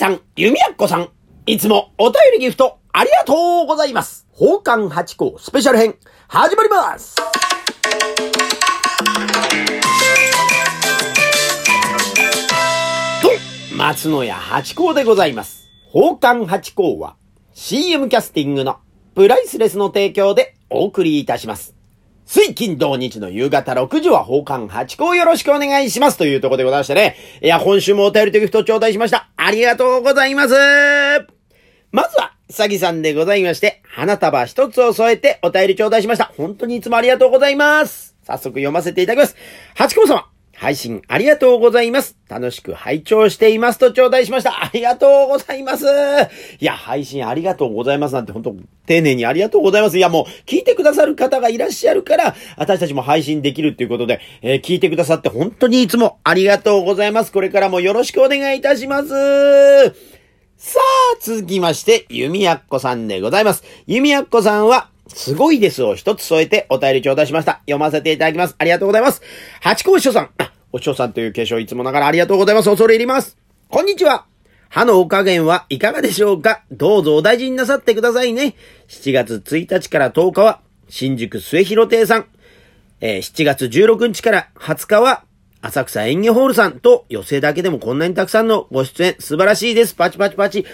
さん、弓矢子さん、いつもお便りギフトありがとうございます。宝冠八甲スペシャル編、始まりますと、松野屋八甲でございます。宝冠八甲は CM キャスティングのプライスレスの提供でお送りいたします。水金土日の夕方6時は宝冠八甲よろしくお願いしますというところでございましてね。いや、今週もお便りとギフト頂戴しました。ありがとうございます。まずは、さぎさんでございまして、花束一つを添えてお便り頂戴しました。本当にいつもありがとうございます。早速読ませていただきます。八甲様。配信ありがとうございます。楽しく拝聴していますと頂戴しました。ありがとうございます。いや、配信ありがとうございますなんて本当丁寧にありがとうございます。いや、もう聞いてくださる方がいらっしゃるから、私たちも配信できるっていうことで、えー聞いてくださって本当にいつもありがとうございます。これからもよろしくお願いいたします。さあ、続きまして、弓矢子さんでございます。弓矢子さんは、すごいですを一つ添えてお便り頂戴しました。読ませていただきます。ありがとうございます。八甲師さん。お師匠さんという化粧いつもながらありがとうございます。恐れ入ります。こんにちは。歯のお加減はいかがでしょうか？どうぞお大事になさってくださいね。7月1日から10日は、新宿末広亭さん。えー7月16日から20日は、浅草演芸ホールさんと寄席だけでもこんなにたくさんのご出演素晴らしいです。パチパチパチ。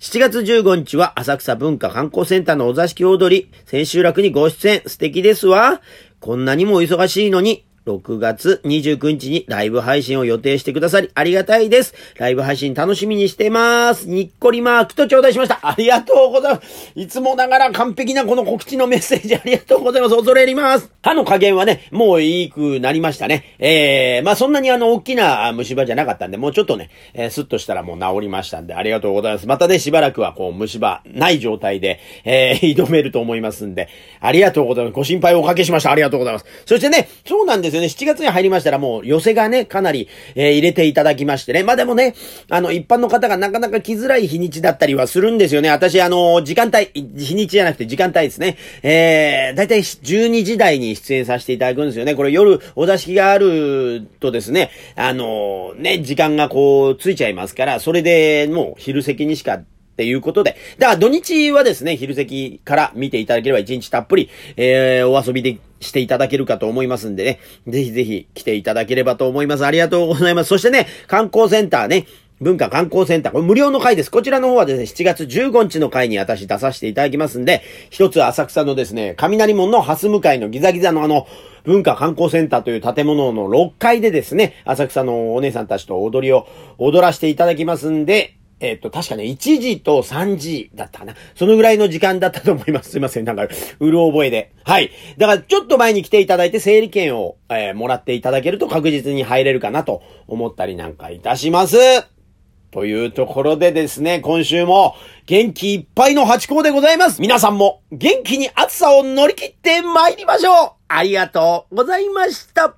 7月15日は浅草文化観光センターのお座敷踊り、千秋楽にご出演素敵ですわ。こんなにもお忙しいのに、6月29日にライブ配信を予定してくださりありがたいです。ライブ配信楽しみにしてます。にっこりマークと頂戴しました。ありがとうございます。いつもながら完璧なこの告知のメッセージありがとうございます。恐れ入ります。歯の加減はね、もういいくなりましたね。えー、まあそんなにあの、大きな虫歯じゃなかったんで、もうちょっとね、えー、スッとしたらもう治りましたんで、ありがとうございます。またね、しばらくはこう、虫歯ない状態で、えー、挑めると思いますんで、ありがとうございます。ご心配をおかけしました。ありがとうございます。そしてね、そうなんですよね、7月に入りましたらもう、寄せがね、かなり、えー入れていただきましてね。まあでもね、あの、一般の方がなかなか来づらい日にちだったりはするんですよね。私、あの、時間帯、日にちじゃなくて時間帯ですね。えー、だいたい12時台に出演させていただくんですよね。これ夜、お座敷があるとですね、あの、ね、時間がこう、ついちゃいますから、それでもう昼席にしかっていうことで。だから土日はですね、昼席から見ていただければ一日たっぷり、えー、お遊びでしていただけるかと思いますんでね。ぜひぜひ来ていただければと思います。ありがとうございます。そしてね、観光センターね、文化観光センター、これ無料の会です。こちらの方はですね、7月15日の会に私出させていただきますんで、一つ浅草のですね、雷門の蓮向かいのギザギザのあの、文化観光センターという建物の6階でですね、浅草のお姉さんたちと踊りを踊らせていただきますんで、えっ、と、確かね、1時と3時だったかな。そのぐらいの時間だったと思います。すいません。なんか、うる覚えで。はい。だから、ちょっと前に来ていただいて、整理券を、えーもらっていただけると確実に入れるかなと思ったりなんかいたします。というところでですね、今週も元気いっぱいの八甲でございます。皆さんも元気に暑さを乗り切って参りましょうありがとうございました。